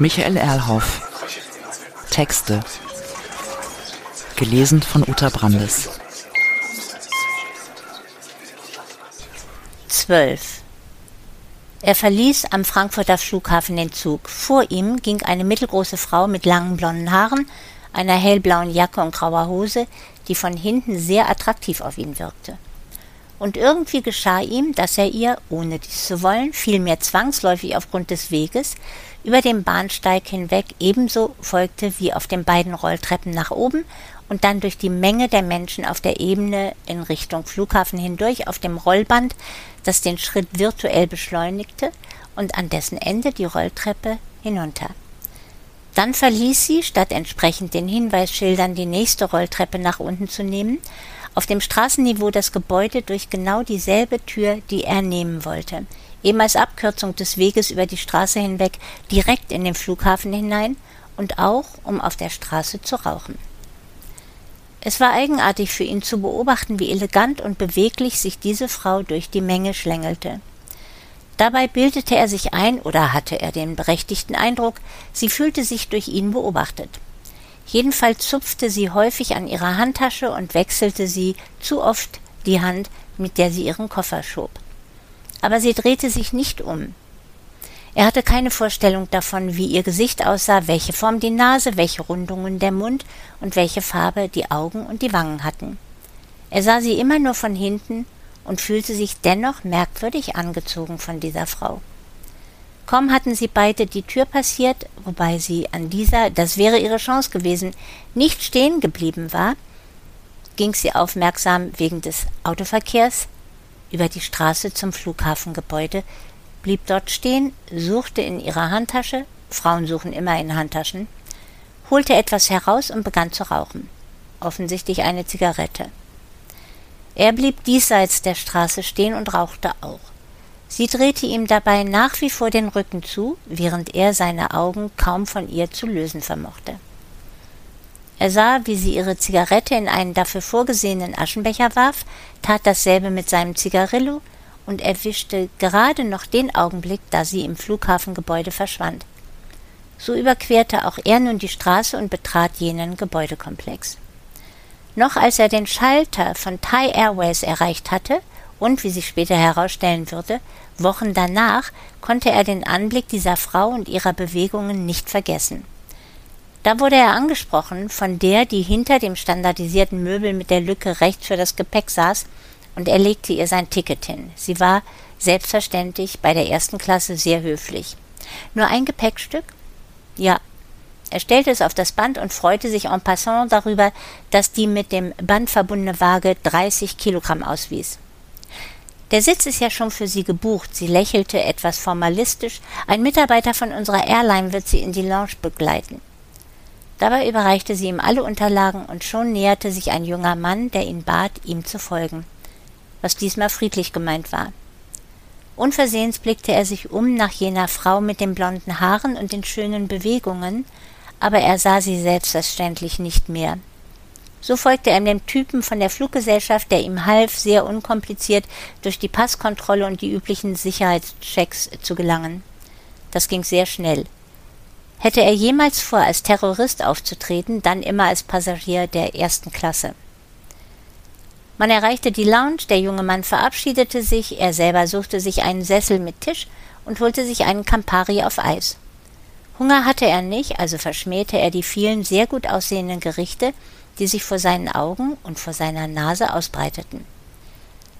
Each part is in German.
Michael Erlhoff. Texte. Gelesen von Uta Brandes. 12. Er verließ am Frankfurter Flughafen den Zug. Vor ihm ging eine mittelgroße Frau mit langen blonden Haaren, einer hellblauen Jacke und grauer Hose, die von hinten sehr attraktiv auf ihn wirkte. Und irgendwie geschah ihm, dass er ihr, ohne dies zu wollen, vielmehr zwangsläufig aufgrund des Weges, über den Bahnsteig hinweg ebenso folgte wie auf den beiden Rolltreppen nach oben und dann durch die Menge der Menschen auf der Ebene in Richtung Flughafen hindurch auf dem Rollband, das den Schritt virtuell beschleunigte, und an dessen Ende die Rolltreppe hinunter. Dann verließ sie, statt entsprechend den Hinweisschildern die nächste Rolltreppe nach unten zu nehmen, auf dem Straßenniveau das Gebäude durch genau dieselbe Tür, die er nehmen wollte, eben als Abkürzung des Weges über die Straße hinweg direkt in den Flughafen hinein und auch, um auf der Straße zu rauchen. Es war eigenartig für ihn zu beobachten, wie elegant und beweglich sich diese Frau durch die Menge schlängelte. Dabei bildete er sich ein, oder hatte er den berechtigten Eindruck, sie fühlte sich durch ihn beobachtet. Jedenfalls zupfte sie häufig an ihrer Handtasche und wechselte sie zu oft die Hand, mit der sie ihren Koffer schob. Aber sie drehte sich nicht um. Er hatte keine Vorstellung davon, wie ihr Gesicht aussah, welche Form die Nase, welche Rundungen der Mund und welche Farbe die Augen und die Wangen hatten. Er sah sie immer nur von hinten und fühlte sich dennoch merkwürdig angezogen von dieser Frau. Kaum hatten sie beide die Tür passiert, wobei sie an dieser, das wäre ihre Chance gewesen, nicht stehen geblieben war, ging sie aufmerksam wegen des Autoverkehrs über die Straße zum Flughafengebäude, blieb dort stehen, suchte in ihrer Handtasche, Frauen suchen immer in Handtaschen, holte etwas heraus und begann zu rauchen. Offensichtlich eine Zigarette. Er blieb diesseits der Straße stehen und rauchte auch. Sie drehte ihm dabei nach wie vor den Rücken zu, während er seine Augen kaum von ihr zu lösen vermochte. Er sah, wie sie ihre Zigarette in einen dafür vorgesehenen Aschenbecher warf, tat dasselbe mit seinem Zigarillo und erwischte gerade noch den Augenblick, da sie im Flughafengebäude verschwand. So überquerte auch er nun die Straße und betrat jenen Gebäudekomplex. Noch als er den Schalter von Thai Airways erreicht hatte und, wie sich später herausstellen würde, Wochen danach, konnte er den Anblick dieser Frau und ihrer Bewegungen nicht vergessen. Da wurde er angesprochen von der, die hinter dem standardisierten Möbel mit der Lücke rechts für das Gepäck saß und er legte ihr sein Ticket hin. Sie war selbstverständlich bei der ersten Klasse sehr höflich. Nur ein Gepäckstück? Ja. Er stellte es auf das Band und freute sich en passant darüber, dass die mit dem Band verbundene Waage 30 Kilogramm auswies. Der Sitz ist ja schon für Sie gebucht. Sie lächelte etwas formalistisch. Ein Mitarbeiter von unserer Airline wird Sie in die Lounge begleiten. Dabei überreichte sie ihm alle Unterlagen und schon näherte sich ein junger Mann, der ihn bat, ihm zu folgen was diesmal friedlich gemeint war. Unversehens blickte er sich um nach jener Frau mit den blonden Haaren und den schönen Bewegungen, aber er sah sie selbstverständlich nicht mehr. So folgte er dem Typen von der Fluggesellschaft, der ihm half, sehr unkompliziert durch die Passkontrolle und die üblichen Sicherheitschecks zu gelangen. Das ging sehr schnell. Hätte er jemals vor, als Terrorist aufzutreten, dann immer als Passagier der ersten Klasse. Man erreichte die Lounge, der junge Mann verabschiedete sich, er selber suchte sich einen Sessel mit Tisch und holte sich einen Campari auf Eis. Hunger hatte er nicht, also verschmähte er die vielen sehr gut aussehenden Gerichte, die sich vor seinen Augen und vor seiner Nase ausbreiteten.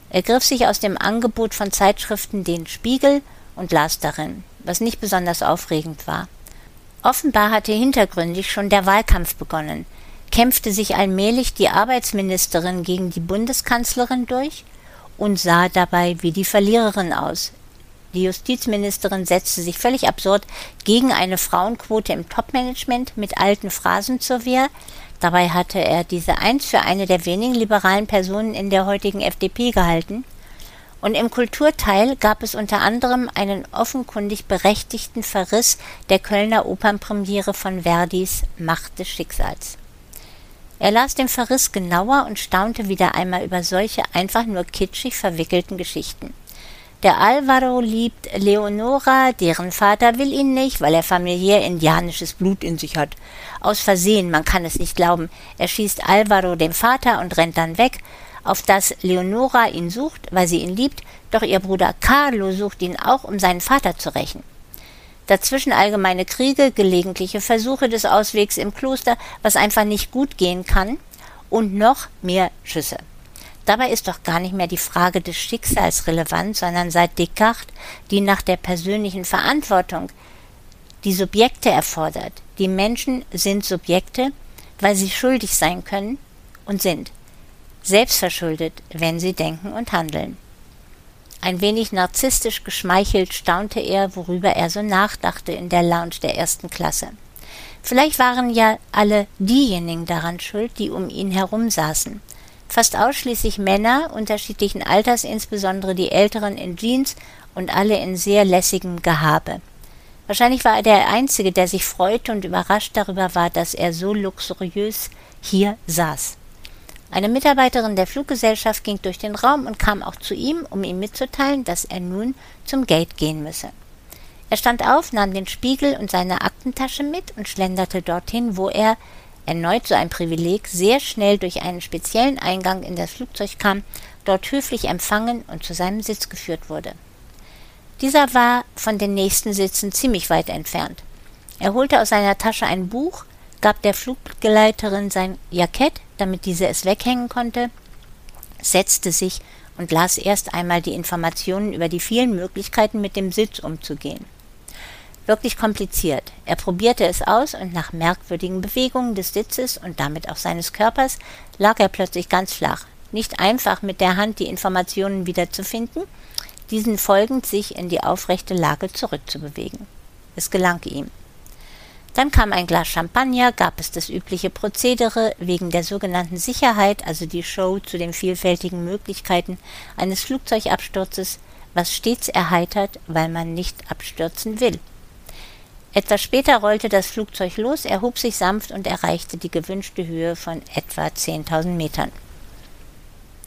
Er griff sich aus dem Angebot von Zeitschriften den Spiegel und las darin, was nicht besonders aufregend war. Offenbar hatte hintergründig schon der Wahlkampf begonnen, kämpfte sich allmählich die Arbeitsministerin gegen die Bundeskanzlerin durch und sah dabei wie die Verliererin aus. Die Justizministerin setzte sich völlig absurd gegen eine Frauenquote im Topmanagement mit alten Phrasen zur Wehr. Dabei hatte er diese einst für eine der wenigen liberalen Personen in der heutigen FDP gehalten. Und im Kulturteil gab es unter anderem einen offenkundig berechtigten Verriss der Kölner Opernpremiere von Verdis Macht des Schicksals. Er las den Verriss genauer und staunte wieder einmal über solche einfach nur kitschig verwickelten Geschichten. Der Alvaro liebt Leonora, deren Vater will ihn nicht, weil er familiär indianisches Blut in sich hat. Aus Versehen, man kann es nicht glauben, erschießt Alvaro den Vater und rennt dann weg, auf das Leonora ihn sucht, weil sie ihn liebt, doch ihr Bruder Carlo sucht ihn auch, um seinen Vater zu rächen. Dazwischen allgemeine Kriege, gelegentliche Versuche des Auswegs im Kloster, was einfach nicht gut gehen kann, und noch mehr Schüsse. Dabei ist doch gar nicht mehr die Frage des Schicksals relevant, sondern seit Descartes die nach der persönlichen Verantwortung die Subjekte erfordert. Die Menschen sind Subjekte, weil sie schuldig sein können und sind. Selbstverschuldet, wenn sie denken und handeln. Ein wenig narzisstisch geschmeichelt staunte er, worüber er so nachdachte in der Lounge der ersten Klasse. Vielleicht waren ja alle diejenigen daran schuld, die um ihn herum saßen. Fast ausschließlich Männer unterschiedlichen Alters, insbesondere die Älteren in Jeans und alle in sehr lässigem Gehabe. Wahrscheinlich war er der Einzige, der sich freute und überrascht darüber war, dass er so luxuriös hier saß. Eine Mitarbeiterin der Fluggesellschaft ging durch den Raum und kam auch zu ihm, um ihm mitzuteilen, dass er nun zum Gate gehen müsse. Er stand auf, nahm den Spiegel und seine Aktentasche mit und schlenderte dorthin, wo er, erneut so ein Privileg, sehr schnell durch einen speziellen Eingang in das Flugzeug kam, dort höflich empfangen und zu seinem Sitz geführt wurde. Dieser war von den nächsten Sitzen ziemlich weit entfernt. Er holte aus seiner Tasche ein Buch, gab der Fluggeleiterin sein Jackett, damit diese es weghängen konnte, setzte sich und las erst einmal die Informationen über die vielen Möglichkeiten, mit dem Sitz umzugehen. Wirklich kompliziert. Er probierte es aus und nach merkwürdigen Bewegungen des Sitzes und damit auch seines Körpers lag er plötzlich ganz flach. Nicht einfach mit der Hand die Informationen wiederzufinden, diesen folgend sich in die aufrechte Lage zurückzubewegen. Es gelang ihm. Dann kam ein Glas Champagner, gab es das übliche Prozedere wegen der sogenannten Sicherheit, also die Show zu den vielfältigen Möglichkeiten eines Flugzeugabsturzes, was stets erheitert, weil man nicht abstürzen will. Etwas später rollte das Flugzeug los, erhob sich sanft und erreichte die gewünschte Höhe von etwa 10.000 Metern.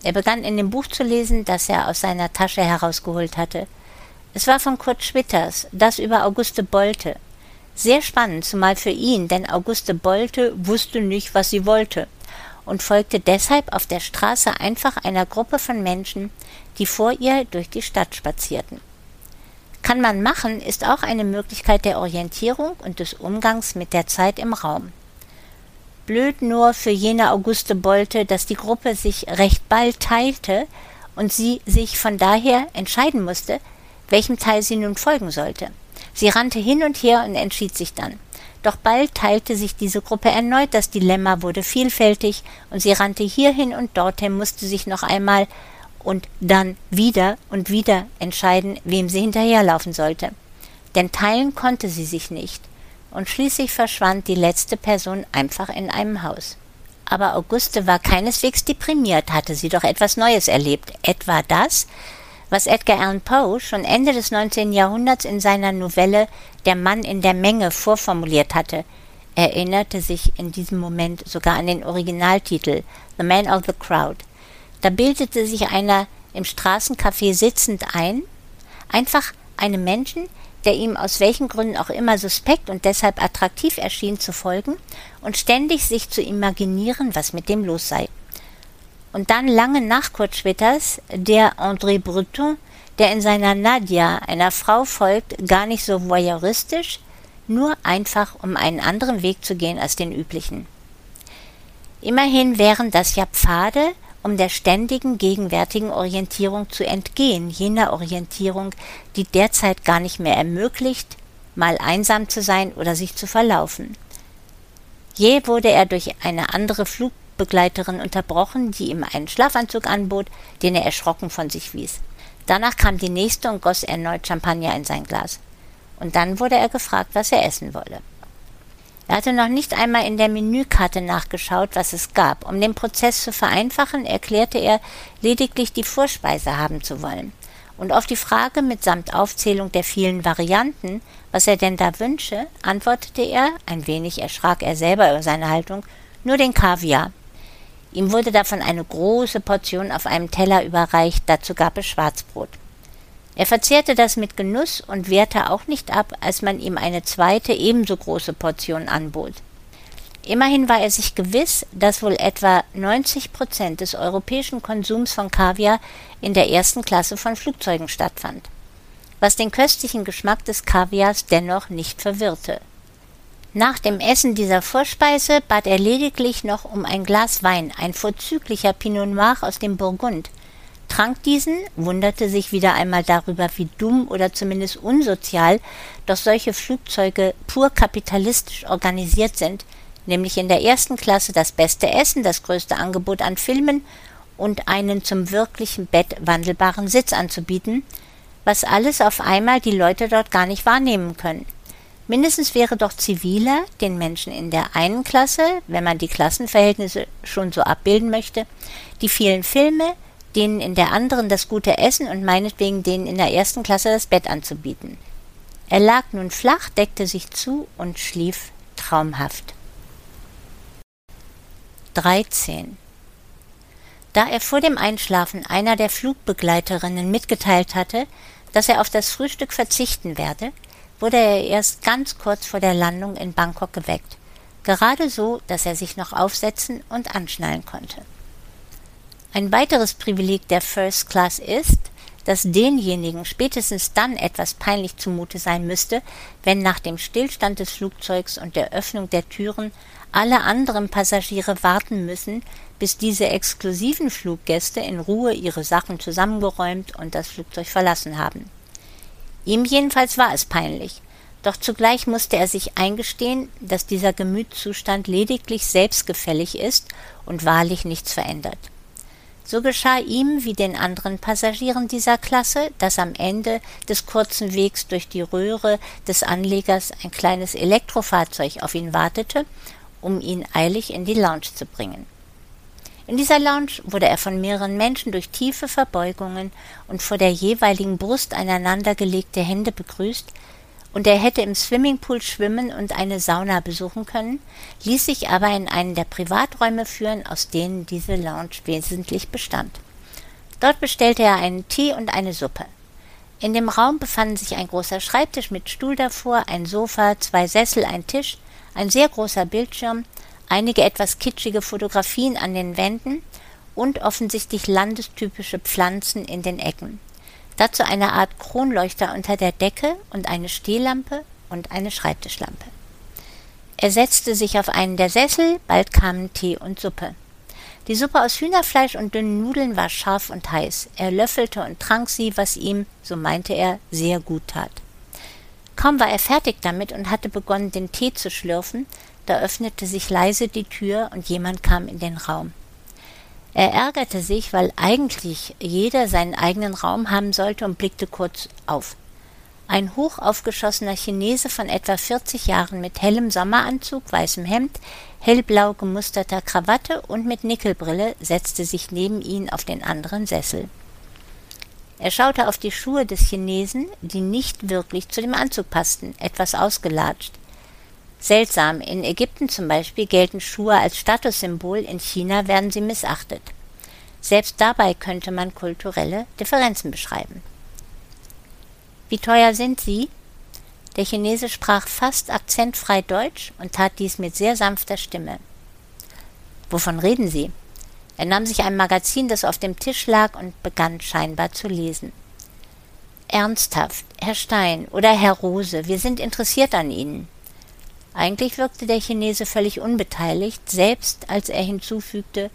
Er begann in dem Buch zu lesen, das er aus seiner Tasche herausgeholt hatte. Es war von Kurt Schwitters, das über Auguste Bolte, sehr spannend, zumal für ihn, denn Auguste Bolte wusste nicht, was sie wollte und folgte deshalb auf der Straße einfach einer Gruppe von Menschen, die vor ihr durch die Stadt spazierten. Kann man machen, ist auch eine Möglichkeit der Orientierung und des Umgangs mit der Zeit im Raum. Blöd nur für jene Auguste Bolte, dass die Gruppe sich recht bald teilte und sie sich von daher entscheiden musste, welchem Teil sie nun folgen sollte. Sie rannte hin und her und entschied sich dann. Doch bald teilte sich diese Gruppe erneut, das Dilemma wurde vielfältig, und sie rannte hierhin und dorthin, musste sich noch einmal und dann wieder und wieder entscheiden, wem sie hinterherlaufen sollte. Denn teilen konnte sie sich nicht, und schließlich verschwand die letzte Person einfach in einem Haus. Aber Auguste war keineswegs deprimiert, hatte sie doch etwas Neues erlebt, etwa das, was Edgar Allan Poe schon Ende des 19. Jahrhunderts in seiner Novelle Der Mann in der Menge vorformuliert hatte. Er erinnerte sich in diesem Moment sogar an den Originaltitel The Man of the Crowd. Da bildete sich einer im Straßencafé sitzend ein, einfach einem Menschen, der ihm aus welchen Gründen auch immer suspekt und deshalb attraktiv erschien, zu folgen und ständig sich zu imaginieren, was mit dem los sei. Und dann lange nach Kurt Schwitters der André Breton, der in seiner Nadia einer Frau folgt, gar nicht so voyeuristisch, nur einfach um einen anderen Weg zu gehen als den üblichen. Immerhin wären das ja Pfade, um der ständigen gegenwärtigen Orientierung zu entgehen, jener Orientierung, die derzeit gar nicht mehr ermöglicht, mal einsam zu sein oder sich zu verlaufen. Je wurde er durch eine andere Flug Flugbegleiterin unterbrochen, die ihm einen Schlafanzug anbot, den er erschrocken von sich wies. Danach kam die nächste und goss erneut Champagner in sein Glas. Und dann wurde er gefragt, was er essen wolle. Er hatte noch nicht einmal in der Menükarte nachgeschaut, was es gab. Um den Prozess zu vereinfachen, erklärte er lediglich die Vorspeise haben zu wollen. Und auf die Frage mitsamt Aufzählung der vielen Varianten, was er denn da wünsche, antwortete er, ein wenig erschrak er selber über seine Haltung, nur den Kaviar. Ihm wurde davon eine große Portion auf einem Teller überreicht, dazu gab es Schwarzbrot. Er verzehrte das mit Genuss und wehrte auch nicht ab, als man ihm eine zweite ebenso große Portion anbot. Immerhin war er sich gewiss, dass wohl etwa 90 Prozent des europäischen Konsums von Kaviar in der ersten Klasse von Flugzeugen stattfand, was den köstlichen Geschmack des Kaviars dennoch nicht verwirrte. Nach dem Essen dieser Vorspeise bat er lediglich noch um ein Glas Wein, ein vorzüglicher Pinot Noir aus dem Burgund, trank diesen, wunderte sich wieder einmal darüber, wie dumm oder zumindest unsozial doch solche Flugzeuge pur kapitalistisch organisiert sind, nämlich in der ersten Klasse das beste Essen, das größte Angebot an Filmen und einen zum wirklichen Bett wandelbaren Sitz anzubieten, was alles auf einmal die Leute dort gar nicht wahrnehmen können. Mindestens wäre doch ziviler, den Menschen in der einen Klasse, wenn man die Klassenverhältnisse schon so abbilden möchte, die vielen Filme, denen in der anderen das gute Essen und meinetwegen denen in der ersten Klasse das Bett anzubieten. Er lag nun flach, deckte sich zu und schlief traumhaft. 13. Da er vor dem Einschlafen einer der Flugbegleiterinnen mitgeteilt hatte, dass er auf das Frühstück verzichten werde, wurde er erst ganz kurz vor der Landung in Bangkok geweckt, gerade so, dass er sich noch aufsetzen und anschnallen konnte. Ein weiteres Privileg der First Class ist, dass denjenigen spätestens dann etwas peinlich zumute sein müsste, wenn nach dem Stillstand des Flugzeugs und der Öffnung der Türen alle anderen Passagiere warten müssen, bis diese exklusiven Fluggäste in Ruhe ihre Sachen zusammengeräumt und das Flugzeug verlassen haben. Ihm jedenfalls war es peinlich, doch zugleich musste er sich eingestehen, dass dieser Gemütszustand lediglich selbstgefällig ist und wahrlich nichts verändert. So geschah ihm wie den anderen Passagieren dieser Klasse, dass am Ende des kurzen Wegs durch die Röhre des Anlegers ein kleines Elektrofahrzeug auf ihn wartete um ihn eilig in die Lounge zu bringen. In dieser Lounge wurde er von mehreren Menschen durch tiefe Verbeugungen und vor der jeweiligen Brust aneinandergelegte Hände begrüßt, und er hätte im Swimmingpool schwimmen und eine Sauna besuchen können, ließ sich aber in einen der Privaträume führen, aus denen diese Lounge wesentlich bestand. Dort bestellte er einen Tee und eine Suppe. In dem Raum befanden sich ein großer Schreibtisch mit Stuhl davor, ein Sofa, zwei Sessel, ein Tisch, ein sehr großer Bildschirm, einige etwas kitschige Fotografien an den Wänden und offensichtlich landestypische Pflanzen in den Ecken. Dazu eine Art Kronleuchter unter der Decke und eine Stehlampe und eine Schreibtischlampe. Er setzte sich auf einen der Sessel, bald kamen Tee und Suppe. Die Suppe aus Hühnerfleisch und dünnen Nudeln war scharf und heiß. Er löffelte und trank sie, was ihm, so meinte er, sehr gut tat. Kaum war er fertig damit und hatte begonnen, den Tee zu schlürfen, da öffnete sich leise die Tür und jemand kam in den Raum. Er ärgerte sich, weil eigentlich jeder seinen eigenen Raum haben sollte und blickte kurz auf. Ein hoch aufgeschossener Chinese von etwa 40 Jahren mit hellem Sommeranzug, weißem Hemd, hellblau gemusterter Krawatte und mit Nickelbrille setzte sich neben ihn auf den anderen Sessel. Er schaute auf die Schuhe des Chinesen, die nicht wirklich zu dem Anzug passten, etwas ausgelatscht. Seltsam, in Ägypten zum Beispiel gelten Schuhe als Statussymbol, in China werden sie missachtet. Selbst dabei könnte man kulturelle Differenzen beschreiben. Wie teuer sind sie? Der Chinese sprach fast akzentfrei Deutsch und tat dies mit sehr sanfter Stimme. Wovon reden Sie? Er nahm sich ein Magazin, das auf dem Tisch lag, und begann scheinbar zu lesen. Ernsthaft, Herr Stein oder Herr Rose, wir sind interessiert an Ihnen. Eigentlich wirkte der Chinese völlig unbeteiligt, selbst als er hinzufügte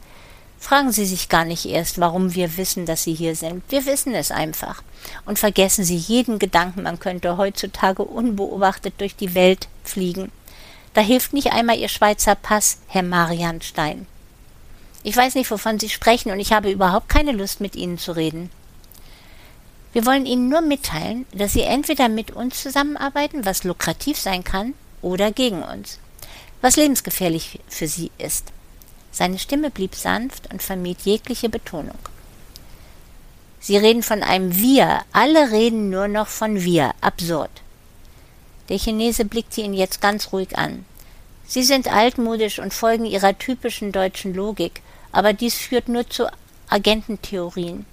Fragen Sie sich gar nicht erst, warum wir wissen, dass Sie hier sind. Wir wissen es einfach. Und vergessen Sie jeden Gedanken, man könnte heutzutage unbeobachtet durch die Welt fliegen. Da hilft nicht einmal Ihr Schweizer Pass, Herr Marianstein. Ich weiß nicht, wovon Sie sprechen, und ich habe überhaupt keine Lust, mit Ihnen zu reden. Wir wollen Ihnen nur mitteilen, dass Sie entweder mit uns zusammenarbeiten, was lukrativ sein kann, oder gegen uns, was lebensgefährlich für Sie ist. Seine Stimme blieb sanft und vermied jegliche Betonung. Sie reden von einem Wir, alle reden nur noch von Wir, absurd. Der Chinese blickte ihn jetzt ganz ruhig an. Sie sind altmodisch und folgen ihrer typischen deutschen Logik, aber dies führt nur zu Agententheorien.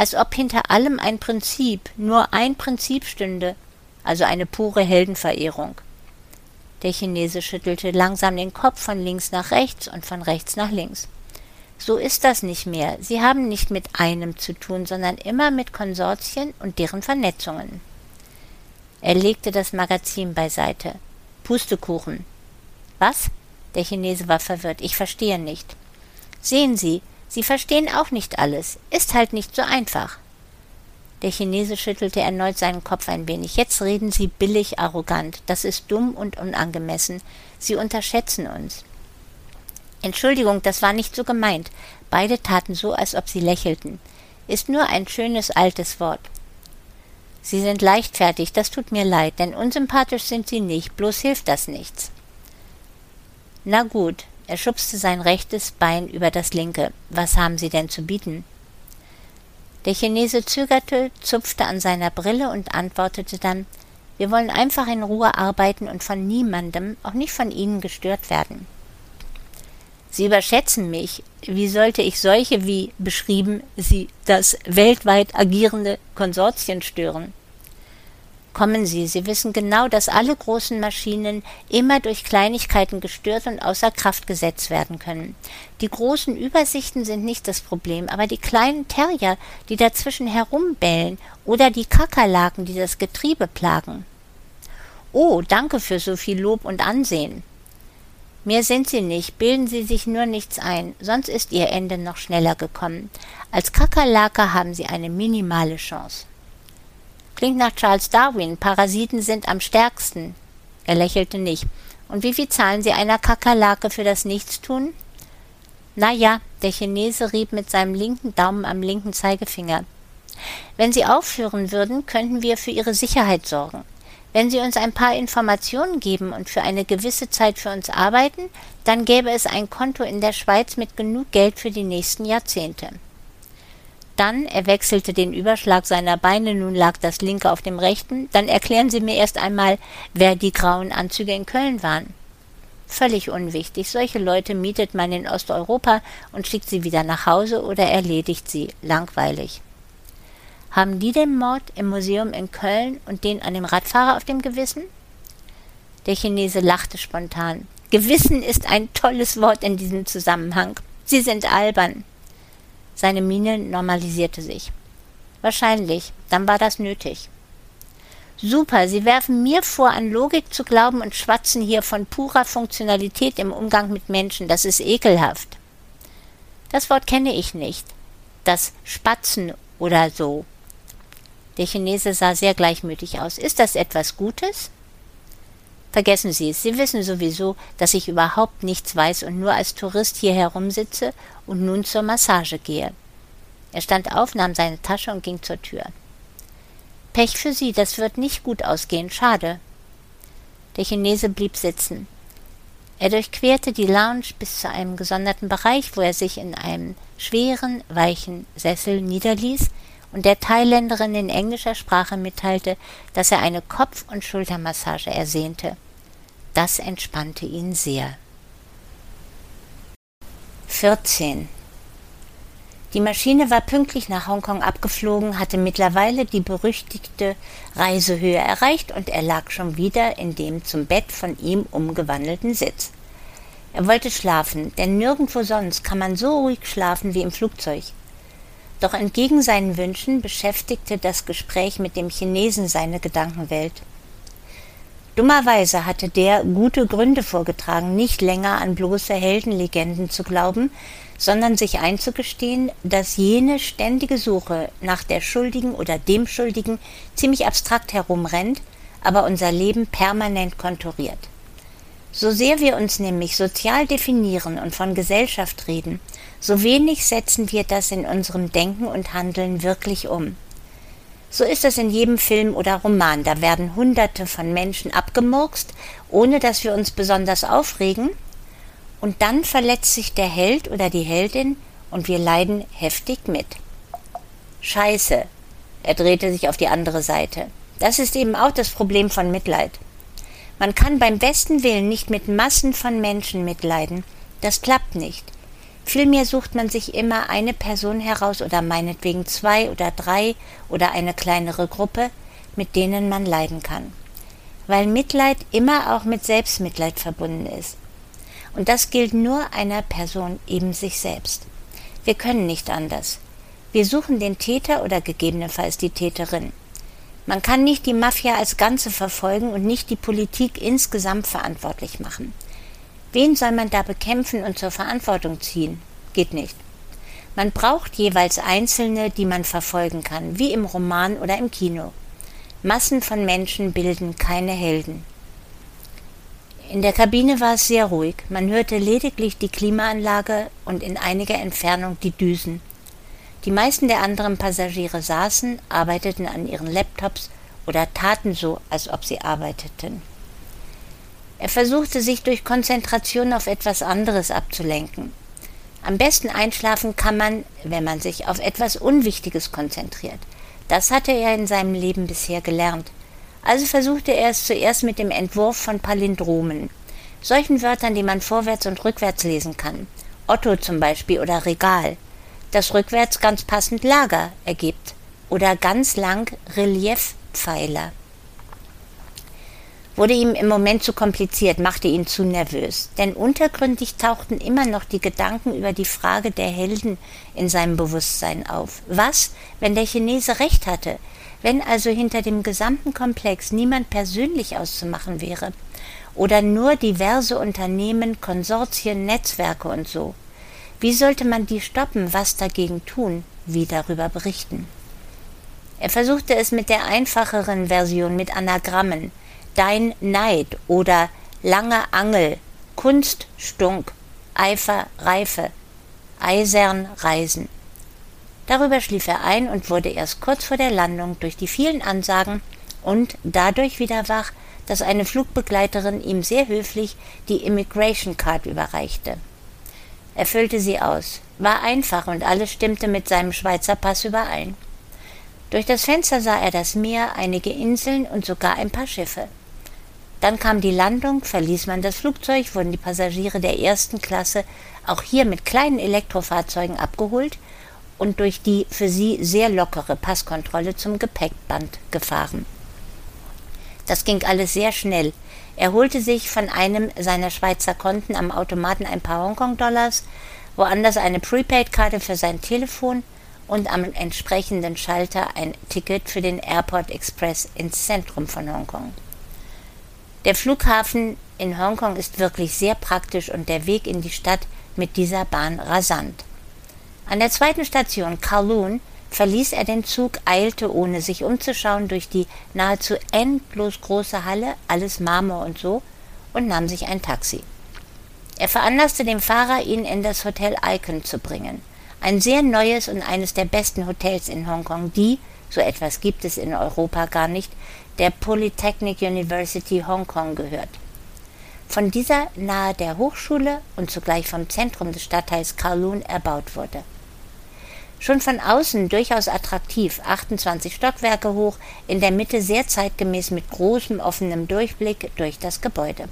als ob hinter allem ein Prinzip, nur ein Prinzip stünde, also eine pure Heldenverehrung. Der Chinese schüttelte langsam den Kopf von links nach rechts und von rechts nach links. So ist das nicht mehr. Sie haben nicht mit einem zu tun, sondern immer mit Konsortien und deren Vernetzungen. Er legte das Magazin beiseite. Pustekuchen. Was? Der Chinese war verwirrt. Ich verstehe nicht. Sehen Sie, Sie verstehen auch nicht alles. Ist halt nicht so einfach. Der Chinese schüttelte erneut seinen Kopf ein wenig. Jetzt reden Sie billig arrogant. Das ist dumm und unangemessen. Sie unterschätzen uns. Entschuldigung, das war nicht so gemeint. Beide taten so, als ob sie lächelten. Ist nur ein schönes altes Wort. Sie sind leichtfertig, das tut mir leid, denn unsympathisch sind Sie nicht, bloß hilft das nichts. Na gut, er schubste sein rechtes Bein über das linke. Was haben Sie denn zu bieten? Der Chinese zögerte, zupfte an seiner Brille und antwortete dann Wir wollen einfach in Ruhe arbeiten und von niemandem, auch nicht von Ihnen, gestört werden. Sie überschätzen mich. Wie sollte ich solche wie beschrieben Sie das weltweit agierende Konsortien stören? Kommen Sie, Sie wissen genau, dass alle großen Maschinen immer durch Kleinigkeiten gestört und außer Kraft gesetzt werden können. Die großen Übersichten sind nicht das Problem, aber die kleinen Terrier, die dazwischen herumbellen, oder die Kakerlaken, die das Getriebe plagen. Oh, danke für so viel Lob und Ansehen. Mehr sind sie nicht, bilden Sie sich nur nichts ein, sonst ist Ihr Ende noch schneller gekommen. Als Kakerlake haben Sie eine minimale Chance. Klingt nach Charles Darwin, Parasiten sind am stärksten. Er lächelte nicht. Und wie viel zahlen Sie einer Kakerlake für das Nichtstun? Na ja, der Chinese rieb mit seinem linken Daumen am linken Zeigefinger. Wenn Sie aufhören würden, könnten wir für Ihre Sicherheit sorgen. Wenn Sie uns ein paar Informationen geben und für eine gewisse Zeit für uns arbeiten, dann gäbe es ein Konto in der Schweiz mit genug Geld für die nächsten Jahrzehnte. Dann, er wechselte den Überschlag seiner Beine, nun lag das linke auf dem rechten, dann erklären Sie mir erst einmal, wer die grauen Anzüge in Köln waren. Völlig unwichtig. Solche Leute mietet man in Osteuropa und schickt sie wieder nach Hause oder erledigt sie. Langweilig. Haben die den Mord im Museum in Köln und den an dem Radfahrer auf dem Gewissen? Der Chinese lachte spontan. Gewissen ist ein tolles Wort in diesem Zusammenhang. Sie sind albern. Seine Miene normalisierte sich. Wahrscheinlich, dann war das nötig. Super, Sie werfen mir vor, an Logik zu glauben und schwatzen hier von purer Funktionalität im Umgang mit Menschen. Das ist ekelhaft. Das Wort kenne ich nicht. Das Spatzen oder so. Der Chinese sah sehr gleichmütig aus. Ist das etwas Gutes? Vergessen Sie es, Sie wissen sowieso, dass ich überhaupt nichts weiß und nur als Tourist hier herumsitze und nun zur Massage gehe. Er stand auf, nahm seine Tasche und ging zur Tür. Pech für Sie, das wird nicht gut ausgehen, schade. Der Chinese blieb sitzen. Er durchquerte die Lounge bis zu einem gesonderten Bereich, wo er sich in einem schweren, weichen Sessel niederließ, und der Thailänderin in englischer Sprache mitteilte, dass er eine Kopf- und Schultermassage ersehnte. Das entspannte ihn sehr. 14. Die Maschine war pünktlich nach Hongkong abgeflogen, hatte mittlerweile die berüchtigte Reisehöhe erreicht und er lag schon wieder in dem zum Bett von ihm umgewandelten Sitz. Er wollte schlafen, denn nirgendwo sonst kann man so ruhig schlafen wie im Flugzeug. Doch entgegen seinen Wünschen beschäftigte das Gespräch mit dem Chinesen seine Gedankenwelt. Dummerweise hatte der gute Gründe vorgetragen, nicht länger an bloße Heldenlegenden zu glauben, sondern sich einzugestehen, dass jene ständige Suche nach der Schuldigen oder dem Schuldigen ziemlich abstrakt herumrennt, aber unser Leben permanent konturiert. So sehr wir uns nämlich sozial definieren und von Gesellschaft reden, so wenig setzen wir das in unserem Denken und Handeln wirklich um. So ist es in jedem Film oder Roman, da werden Hunderte von Menschen abgemurkst, ohne dass wir uns besonders aufregen, und dann verletzt sich der Held oder die Heldin und wir leiden heftig mit. Scheiße. Er drehte sich auf die andere Seite. Das ist eben auch das Problem von Mitleid. Man kann beim besten Willen nicht mit Massen von Menschen mitleiden. Das klappt nicht. Vielmehr sucht man sich immer eine Person heraus oder meinetwegen zwei oder drei oder eine kleinere Gruppe, mit denen man leiden kann. Weil Mitleid immer auch mit Selbstmitleid verbunden ist. Und das gilt nur einer Person, eben sich selbst. Wir können nicht anders. Wir suchen den Täter oder gegebenenfalls die Täterin. Man kann nicht die Mafia als Ganze verfolgen und nicht die Politik insgesamt verantwortlich machen. Wen soll man da bekämpfen und zur Verantwortung ziehen? Geht nicht. Man braucht jeweils Einzelne, die man verfolgen kann, wie im Roman oder im Kino. Massen von Menschen bilden keine Helden. In der Kabine war es sehr ruhig. Man hörte lediglich die Klimaanlage und in einiger Entfernung die Düsen. Die meisten der anderen Passagiere saßen, arbeiteten an ihren Laptops oder taten so, als ob sie arbeiteten. Er versuchte sich durch Konzentration auf etwas anderes abzulenken. Am besten einschlafen kann man, wenn man sich auf etwas Unwichtiges konzentriert. Das hatte er in seinem Leben bisher gelernt. Also versuchte er es zuerst mit dem Entwurf von Palindromen, solchen Wörtern, die man vorwärts und rückwärts lesen kann. Otto zum Beispiel oder Regal, das rückwärts ganz passend Lager ergibt, oder ganz lang Reliefpfeiler wurde ihm im Moment zu kompliziert, machte ihn zu nervös. Denn untergründig tauchten immer noch die Gedanken über die Frage der Helden in seinem Bewusstsein auf. Was, wenn der Chinese recht hatte? Wenn also hinter dem gesamten Komplex niemand persönlich auszumachen wäre? Oder nur diverse Unternehmen, Konsortien, Netzwerke und so? Wie sollte man die stoppen, was dagegen tun, wie darüber berichten? Er versuchte es mit der einfacheren Version, mit Anagrammen, Dein Neid oder Lange Angel, Kunst Stunk, Eifer Reife, Eisern Reisen. Darüber schlief er ein und wurde erst kurz vor der Landung durch die vielen Ansagen und dadurch wieder wach, dass eine Flugbegleiterin ihm sehr höflich die Immigration Card überreichte. Er füllte sie aus, war einfach und alles stimmte mit seinem Schweizer Pass überein. Durch das Fenster sah er das Meer, einige Inseln und sogar ein paar Schiffe. Dann kam die Landung, verließ man das Flugzeug, wurden die Passagiere der ersten Klasse auch hier mit kleinen Elektrofahrzeugen abgeholt und durch die für sie sehr lockere Passkontrolle zum Gepäckband gefahren. Das ging alles sehr schnell. Er holte sich von einem seiner Schweizer Konten am Automaten ein paar Hongkong-Dollars, woanders eine Prepaid-Karte für sein Telefon und am entsprechenden Schalter ein Ticket für den Airport Express ins Zentrum von Hongkong. Der Flughafen in Hongkong ist wirklich sehr praktisch und der Weg in die Stadt mit dieser Bahn rasant. An der zweiten Station Kowloon verließ er den Zug, eilte, ohne sich umzuschauen, durch die nahezu endlos große Halle, alles Marmor und so, und nahm sich ein Taxi. Er veranlasste dem Fahrer, ihn in das Hotel Icon zu bringen. Ein sehr neues und eines der besten Hotels in Hongkong, die, so etwas gibt es in Europa gar nicht, der Polytechnic University Hongkong gehört. Von dieser nahe der Hochschule und zugleich vom Zentrum des Stadtteils Kowloon erbaut wurde. Schon von außen durchaus attraktiv, 28 Stockwerke hoch, in der Mitte sehr zeitgemäß mit großem offenem Durchblick durch das Gebäude.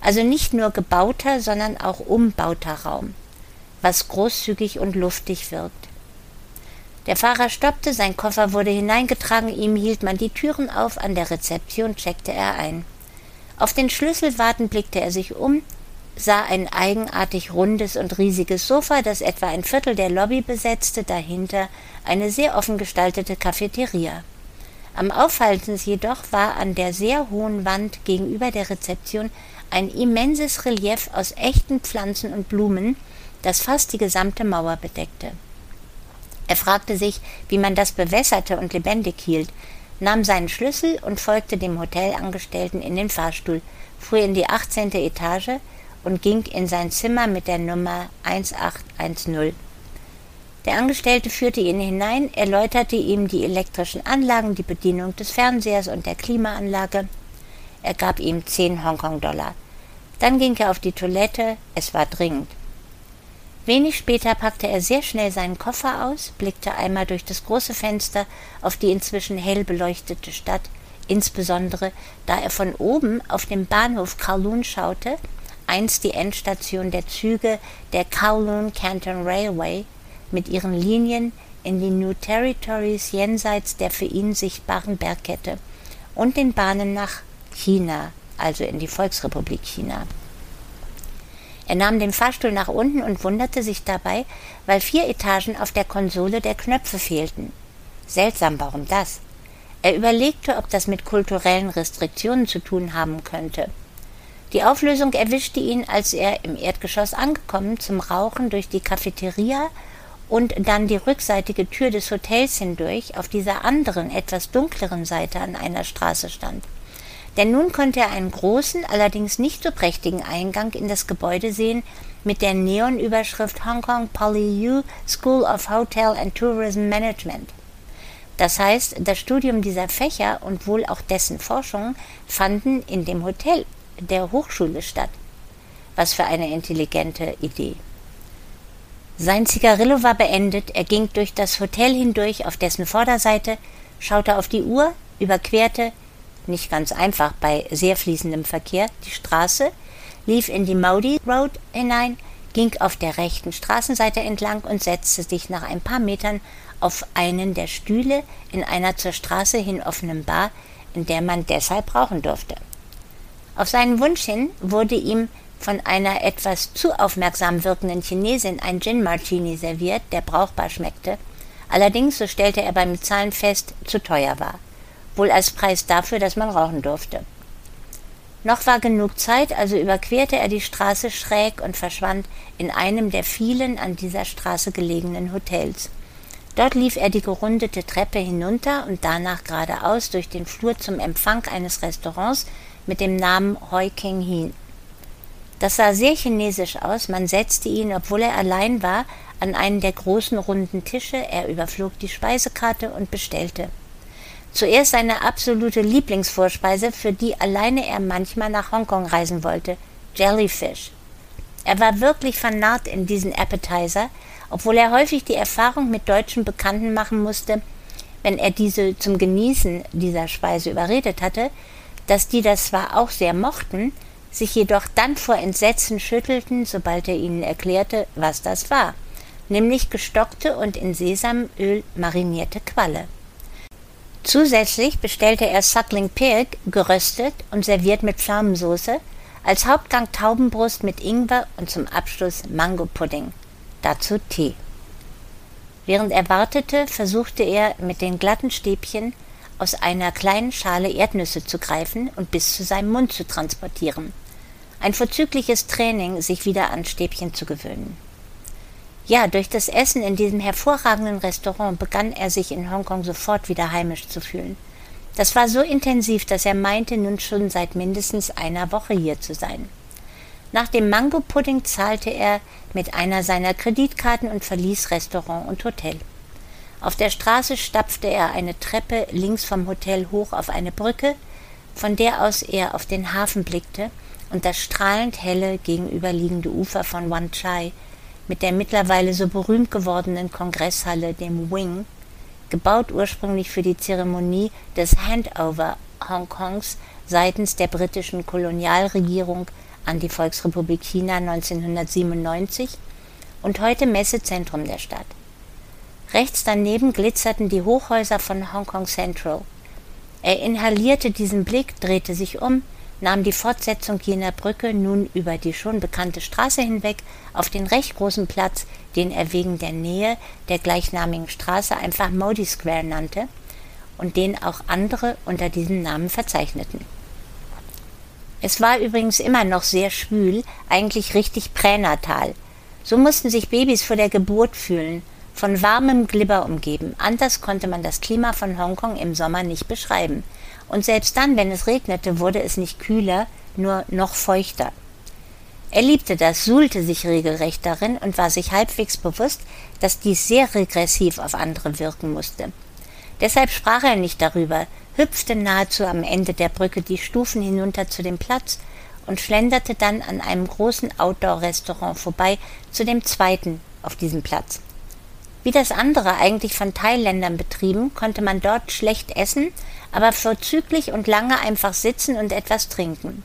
Also nicht nur gebauter, sondern auch umbauter Raum, was großzügig und luftig wirkt. Der Fahrer stoppte, sein Koffer wurde hineingetragen, ihm hielt man die Türen auf, an der Rezeption checkte er ein. Auf den Schlüssel wartend blickte er sich um, sah ein eigenartig rundes und riesiges Sofa, das etwa ein Viertel der Lobby besetzte, dahinter eine sehr offen gestaltete Cafeteria. Am auffallendsten jedoch war an der sehr hohen Wand gegenüber der Rezeption ein immenses Relief aus echten Pflanzen und Blumen, das fast die gesamte Mauer bedeckte. Er fragte sich, wie man das bewässerte und lebendig hielt, nahm seinen Schlüssel und folgte dem Hotelangestellten in den Fahrstuhl, fuhr in die 18. Etage und ging in sein Zimmer mit der Nummer 1810. Der Angestellte führte ihn hinein, erläuterte ihm die elektrischen Anlagen, die Bedienung des Fernsehers und der Klimaanlage. Er gab ihm zehn Hongkong-Dollar. Dann ging er auf die Toilette, es war dringend. Wenig später packte er sehr schnell seinen Koffer aus, blickte einmal durch das große Fenster auf die inzwischen hell beleuchtete Stadt, insbesondere da er von oben auf den Bahnhof Kowloon schaute, einst die Endstation der Züge der Kowloon Canton Railway mit ihren Linien in die New Territories jenseits der für ihn sichtbaren Bergkette und den Bahnen nach China, also in die Volksrepublik China. Er nahm den Fahrstuhl nach unten und wunderte sich dabei, weil vier Etagen auf der Konsole der Knöpfe fehlten. Seltsam, warum das? Er überlegte, ob das mit kulturellen Restriktionen zu tun haben könnte. Die Auflösung erwischte ihn, als er im Erdgeschoss angekommen zum Rauchen durch die Cafeteria und dann die rückseitige Tür des Hotels hindurch auf dieser anderen, etwas dunkleren Seite an einer Straße stand. Denn nun konnte er einen großen, allerdings nicht so prächtigen Eingang in das Gebäude sehen, mit der Neonüberschrift Hong Kong PolyU School of Hotel and Tourism Management. Das heißt, das Studium dieser Fächer und wohl auch dessen Forschung fanden in dem Hotel der Hochschule statt. Was für eine intelligente Idee. Sein Zigarillo war beendet, er ging durch das Hotel hindurch auf dessen Vorderseite, schaute auf die Uhr, überquerte, nicht ganz einfach bei sehr fließendem Verkehr, die Straße, lief in die Maudi Road hinein, ging auf der rechten Straßenseite entlang und setzte sich nach ein paar Metern auf einen der Stühle in einer zur Straße hin offenen Bar, in der man deshalb rauchen durfte. Auf seinen Wunsch hin wurde ihm von einer etwas zu aufmerksam wirkenden Chinesin ein Gin Martini serviert, der brauchbar schmeckte, allerdings, so stellte er beim Zahlen fest, zu teuer war wohl als Preis dafür, dass man rauchen durfte. Noch war genug Zeit, also überquerte er die Straße schräg und verschwand in einem der vielen an dieser Straße gelegenen Hotels. Dort lief er die gerundete Treppe hinunter und danach geradeaus durch den Flur zum Empfang eines Restaurants mit dem Namen Hoi King Hin. Das sah sehr chinesisch aus, man setzte ihn, obwohl er allein war, an einen der großen runden Tische, er überflog die Speisekarte und bestellte. Zuerst seine absolute Lieblingsvorspeise, für die alleine er manchmal nach Hongkong reisen wollte, Jellyfish. Er war wirklich vernarrt in diesen Appetizer, obwohl er häufig die Erfahrung mit deutschen Bekannten machen musste, wenn er diese zum Genießen dieser Speise überredet hatte, dass die das zwar auch sehr mochten, sich jedoch dann vor Entsetzen schüttelten, sobald er ihnen erklärte, was das war, nämlich gestockte und in Sesamöl marinierte Qualle. Zusätzlich bestellte er Suckling Pig, geröstet und serviert mit Pflaumensoße, als Hauptgang Taubenbrust mit Ingwer und zum Abschluss Mango-Pudding. Dazu Tee. Während er wartete, versuchte er mit den glatten Stäbchen aus einer kleinen Schale Erdnüsse zu greifen und bis zu seinem Mund zu transportieren. Ein vorzügliches Training, sich wieder an Stäbchen zu gewöhnen. Ja, durch das Essen in diesem hervorragenden Restaurant begann er sich in Hongkong sofort wieder heimisch zu fühlen. Das war so intensiv, dass er meinte, nun schon seit mindestens einer Woche hier zu sein. Nach dem Mango-Pudding zahlte er mit einer seiner Kreditkarten und verließ Restaurant und Hotel. Auf der Straße stapfte er eine Treppe links vom Hotel hoch auf eine Brücke, von der aus er auf den Hafen blickte und das strahlend helle gegenüberliegende Ufer von Wan Chai mit der mittlerweile so berühmt gewordenen Kongresshalle, dem Wing, gebaut ursprünglich für die Zeremonie des Handover Hongkongs seitens der britischen Kolonialregierung an die Volksrepublik China 1997 und heute Messezentrum der Stadt. Rechts daneben glitzerten die Hochhäuser von Hongkong Central. Er inhalierte diesen Blick, drehte sich um, nahm die Fortsetzung jener Brücke nun über die schon bekannte Straße hinweg auf den recht großen Platz, den er wegen der Nähe der gleichnamigen Straße einfach Modi Square nannte und den auch andere unter diesem Namen verzeichneten. Es war übrigens immer noch sehr schwül, eigentlich richtig pränatal. So mussten sich Babys vor der Geburt fühlen, von warmem Glibber umgeben. Anders konnte man das Klima von Hongkong im Sommer nicht beschreiben und selbst dann, wenn es regnete, wurde es nicht kühler, nur noch feuchter. Er liebte das, suhlte sich regelrecht darin und war sich halbwegs bewusst, dass dies sehr regressiv auf andere wirken musste. Deshalb sprach er nicht darüber, hüpfte nahezu am Ende der Brücke die Stufen hinunter zu dem Platz und schlenderte dann an einem großen Outdoor-Restaurant vorbei zu dem zweiten auf diesem Platz. Wie das andere eigentlich von Thailändern betrieben, konnte man dort schlecht essen, aber vorzüglich und lange einfach sitzen und etwas trinken.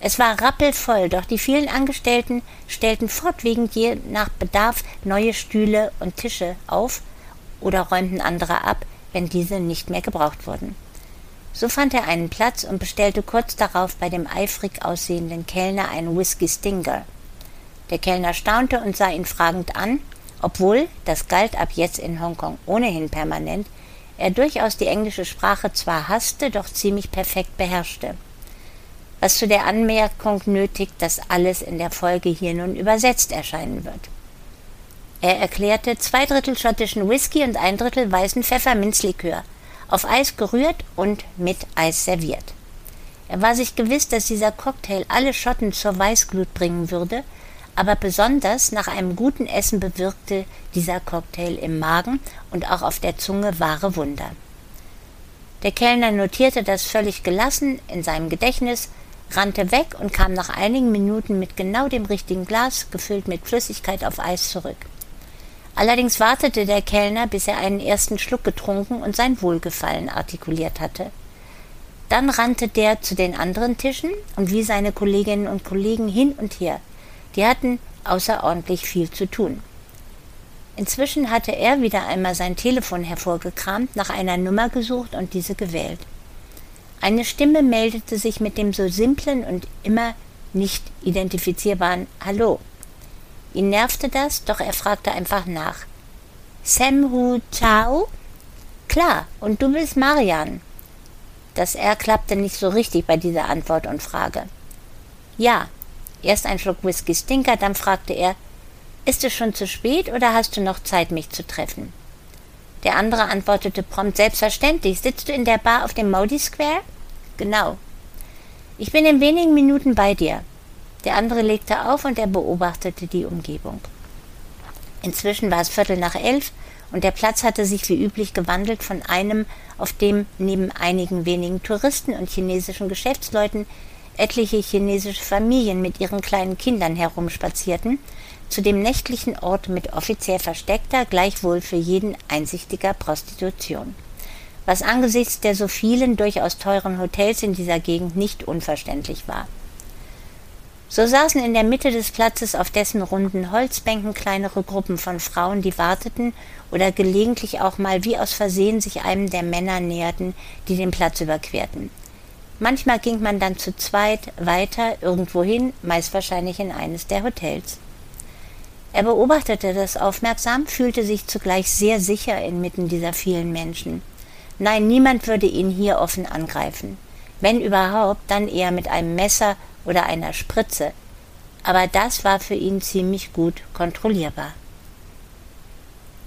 Es war rappelvoll, doch die vielen Angestellten stellten fortwährend je nach Bedarf neue Stühle und Tische auf oder räumten andere ab, wenn diese nicht mehr gebraucht wurden. So fand er einen Platz und bestellte kurz darauf bei dem eifrig aussehenden Kellner einen Whisky Stinger. Der Kellner staunte und sah ihn fragend an, obwohl, das galt ab jetzt in Hongkong ohnehin permanent, er durchaus die englische Sprache zwar hasste, doch ziemlich perfekt beherrschte. Was zu der Anmerkung nötigt, dass alles in der Folge hier nun übersetzt erscheinen wird. Er erklärte zwei Drittel schottischen Whisky und ein Drittel weißen Pfefferminzlikör – auf Eis gerührt und mit Eis serviert. Er war sich gewiss, dass dieser Cocktail alle Schotten zur Weißglut bringen würde, aber besonders nach einem guten Essen bewirkte dieser Cocktail im Magen und auch auf der Zunge wahre Wunder. Der Kellner notierte das völlig gelassen in seinem Gedächtnis, rannte weg und kam nach einigen Minuten mit genau dem richtigen Glas, gefüllt mit Flüssigkeit auf Eis, zurück. Allerdings wartete der Kellner, bis er einen ersten Schluck getrunken und sein Wohlgefallen artikuliert hatte. Dann rannte der zu den anderen Tischen und wie seine Kolleginnen und Kollegen hin und her. Die hatten außerordentlich viel zu tun. Inzwischen hatte er wieder einmal sein Telefon hervorgekramt, nach einer Nummer gesucht und diese gewählt. Eine Stimme meldete sich mit dem so simplen und immer nicht identifizierbaren Hallo. Ihn nervte das, doch er fragte einfach nach. Sam Hu Chao? Klar, und du bist Marian. Das R klappte nicht so richtig bei dieser Antwort und Frage. Ja. Erst ein Schluck Whisky Stinker, dann fragte er, ist es schon zu spät oder hast du noch Zeit, mich zu treffen? Der andere antwortete prompt, selbstverständlich. Sitzt du in der Bar auf dem Modi Square? Genau. Ich bin in wenigen Minuten bei dir. Der andere legte auf und er beobachtete die Umgebung. Inzwischen war es Viertel nach elf und der Platz hatte sich wie üblich gewandelt von einem, auf dem neben einigen wenigen Touristen und chinesischen Geschäftsleuten etliche chinesische Familien mit ihren kleinen Kindern herumspazierten, zu dem nächtlichen Ort mit offiziell versteckter, gleichwohl für jeden einsichtiger Prostitution. Was angesichts der so vielen durchaus teuren Hotels in dieser Gegend nicht unverständlich war. So saßen in der Mitte des Platzes auf dessen runden Holzbänken kleinere Gruppen von Frauen, die warteten oder gelegentlich auch mal wie aus Versehen sich einem der Männer näherten, die den Platz überquerten. Manchmal ging man dann zu zweit weiter irgendwohin, meist wahrscheinlich in eines der Hotels. Er beobachtete das aufmerksam, fühlte sich zugleich sehr sicher inmitten dieser vielen Menschen. Nein, niemand würde ihn hier offen angreifen. Wenn überhaupt, dann eher mit einem Messer oder einer Spritze, aber das war für ihn ziemlich gut kontrollierbar.